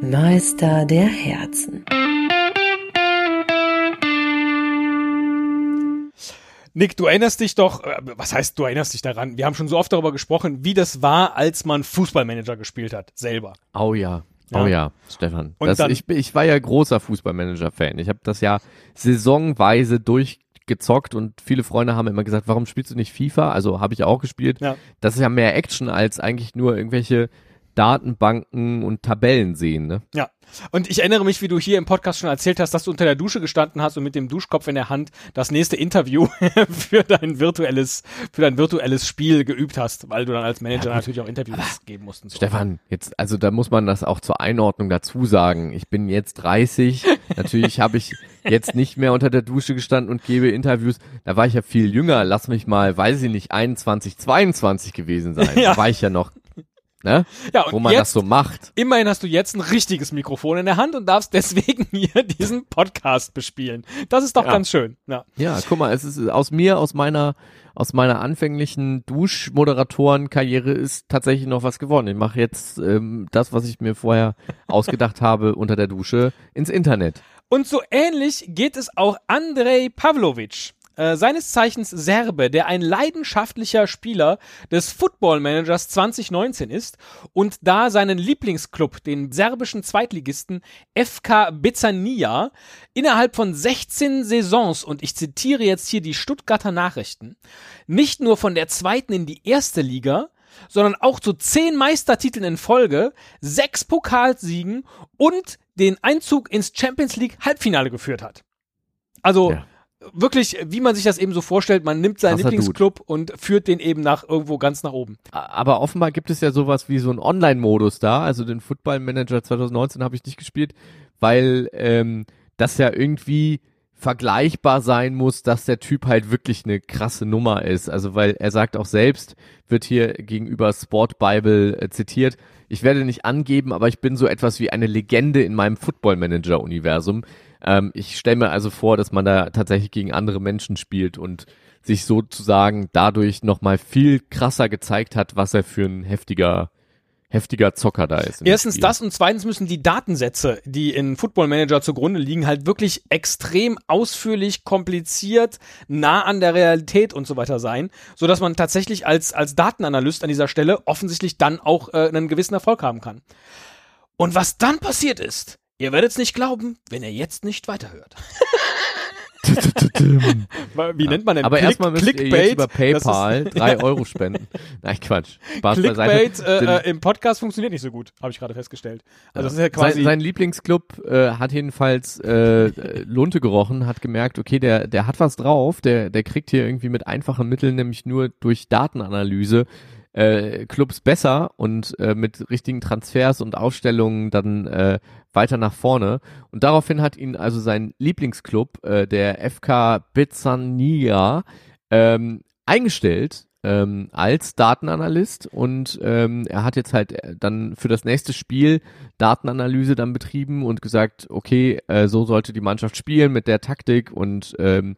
Meister der Herzen. Nick, du erinnerst dich doch, äh, was heißt, du erinnerst dich daran? Wir haben schon so oft darüber gesprochen, wie das war, als man Fußballmanager gespielt hat, selber. Oh ja. Ja. Oh ja, Stefan. Und Das, dann- ich, ich war ja großer Fußballmanager-Fan. Ich habe das ja saisonweise durchgezockt und viele Freunde haben immer gesagt, warum spielst du nicht FIFA? Also habe ich auch gespielt. Ja. Das ist ja mehr Action als eigentlich nur irgendwelche Datenbanken und Tabellen sehen. Ne? Ja. Und ich erinnere mich, wie du hier im Podcast schon erzählt hast, dass du unter der Dusche gestanden hast und mit dem Duschkopf in der Hand das nächste Interview für dein virtuelles, für dein virtuelles Spiel geübt hast, weil du dann als Manager natürlich auch Interviews geben musst. Und so. Stefan, jetzt, also da muss man das auch zur Einordnung dazu sagen. Ich bin jetzt 30. Natürlich habe ich jetzt nicht mehr unter der Dusche gestanden und gebe Interviews. Da war ich ja viel jünger. Lass mich mal, weiß ich nicht, 21, 22 gewesen sein. Ja. Da war ich ja noch, ne? Ja, und Wo man jetzt, das so macht. immerhin hast du jetzt ein richtiges Mikrofon in der Hand und darfst deswegen hier diesen Podcast bespielen. Das ist doch Ja. ganz schön. Ja. Ja, guck mal, es ist aus mir, aus meiner, aus meiner anfänglichen Duschmoderatorenkarriere ist tatsächlich noch was geworden. Ich mache jetzt ähm, das, was ich mir vorher ausgedacht habe unter der Dusche, ins Internet. Und so ähnlich geht es auch Andrei Pavlovic. Äh, seines Zeichens Serbe, der ein leidenschaftlicher Spieler des Football Managers 2019 ist und da seinen Lieblingsclub, den serbischen Zweitligisten FK Bezania, innerhalb von 16 Saisons, und ich zitiere jetzt hier die Stuttgarter Nachrichten, nicht nur von der zweiten in die erste Liga, sondern auch zu zehn Meistertiteln in Folge, sechs Pokalsiegen und den Einzug ins Champions League Halbfinale geführt hat. Also Ja. Wirklich, wie man sich das eben so vorstellt, man nimmt seinen Krasser Lieblingsclub und führt den eben nach irgendwo ganz nach oben. Aber offenbar gibt es ja sowas wie so einen Online-Modus da. Also den Football Manager 2019 habe ich nicht gespielt, weil ähm, das ja irgendwie vergleichbar sein muss, dass der Typ halt wirklich eine krasse Nummer ist. Also weil er sagt auch selbst, wird hier gegenüber Sport Bible äh, zitiert, ich werde nicht angeben, aber ich bin so etwas wie eine Legende in meinem Football Manager Universum. Ähm, ich stelle mir also vor, dass man da tatsächlich gegen andere Menschen spielt und sich sozusagen dadurch nochmal viel krasser gezeigt hat, was er für ein heftiger, heftiger Zocker da ist. Erstens das und zweitens müssen die Datensätze, die in Football Manager zugrunde liegen, halt wirklich extrem ausführlich, kompliziert, nah an der Realität und so weiter sein, so dass man tatsächlich als als Datenanalyst an dieser Stelle offensichtlich dann auch äh, einen gewissen Erfolg haben kann. Und was dann passiert ist, ihr werdet es nicht glauben, wenn ihr jetzt nicht weiterhört. Wie nennt man denn Aber Click- erstmal müsst ihr Clickbait? jetzt über PayPal ist- drei Euro spenden. Nein, Quatsch. Spaß. Clickbait äh, äh, im Podcast funktioniert nicht so gut, habe ich gerade festgestellt. Also das ist ja sein, quasi sein Lieblingsclub äh, hat jedenfalls äh, äh, Lunte gerochen, hat gemerkt, okay, der, der hat was drauf, der, der kriegt hier irgendwie mit einfachen Mitteln, nämlich nur durch Datenanalyse, äh, Clubs besser und äh, mit richtigen Transfers und Aufstellungen dann äh, weiter nach vorne. Und daraufhin hat ihn also sein Lieblingsclub, äh, der FK Bizania, ähm, eingestellt ähm, als Datenanalyst und ähm, er hat jetzt halt äh, dann für das nächste Spiel Datenanalyse dann betrieben und gesagt, okay, äh, so sollte die Mannschaft spielen mit der Taktik und ähm,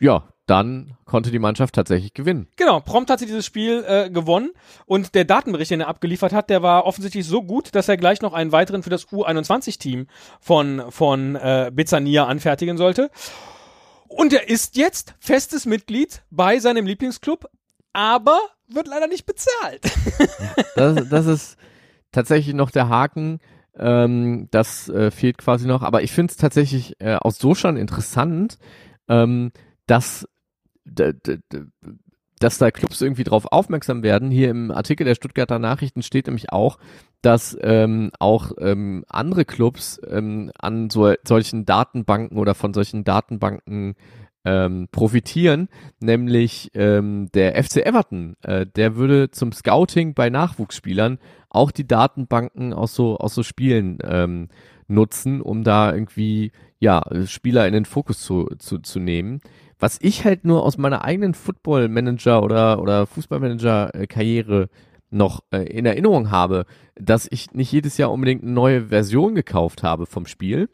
ja, dann konnte die Mannschaft tatsächlich gewinnen. Genau, prompt hat sie dieses Spiel äh, gewonnen und der Datenbericht, den er abgeliefert hat, der war offensichtlich so gut, dass er gleich noch einen weiteren für das U21-Team von, von äh, Bezania anfertigen sollte. Und er ist jetzt festes Mitglied bei seinem Lieblingsclub, aber wird leider nicht bezahlt. Das, das ist tatsächlich noch der Haken. Ähm, das äh, fehlt quasi noch. Aber ich finde es tatsächlich äh, auch so schon interessant, ähm, dass, dass da Clubs irgendwie drauf aufmerksam werden. Hier im Artikel der Stuttgarter Nachrichten steht nämlich auch, dass ähm, auch ähm, andere Clubs ähm, an so, solchen Datenbanken oder von solchen Datenbanken ähm, profitieren, nämlich ähm, der FC Everton, äh, der würde zum Scouting bei Nachwuchsspielern auch die Datenbanken aus so aus so Spielen ähm, nutzen, um da irgendwie ja Spieler in den Fokus zu, zu, zu nehmen. Was ich halt nur aus meiner eigenen Football Manager oder oder Fußballmanager äh, Karriere noch äh, in Erinnerung habe, dass ich nicht jedes Jahr unbedingt eine neue Version gekauft habe vom Spiel.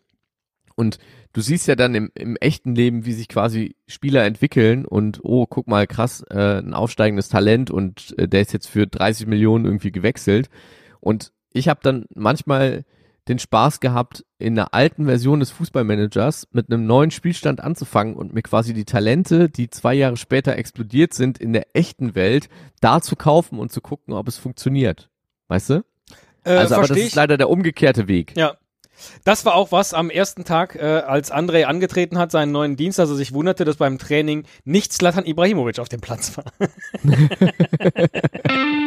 Und du siehst ja dann im, im echten Leben, wie sich quasi Spieler entwickeln und oh, guck mal, krass, äh, ein aufsteigendes Talent und äh, der ist jetzt für 30 Millionen irgendwie gewechselt. Und ich habe dann manchmal den Spaß gehabt, in einer alten Version des Fußballmanagers mit einem neuen Spielstand anzufangen und mir quasi die Talente, die zwei Jahre später explodiert sind, in der echten Welt, da zu kaufen und zu gucken, ob es funktioniert. Weißt du? Äh, also, aber das ist leider der umgekehrte Weg. Ja. Das war auch was am ersten Tag, äh, als André angetreten hat, seinen neuen Dienst, also sich wunderte, dass beim Training nicht Zlatan Ibrahimovic auf dem Platz war.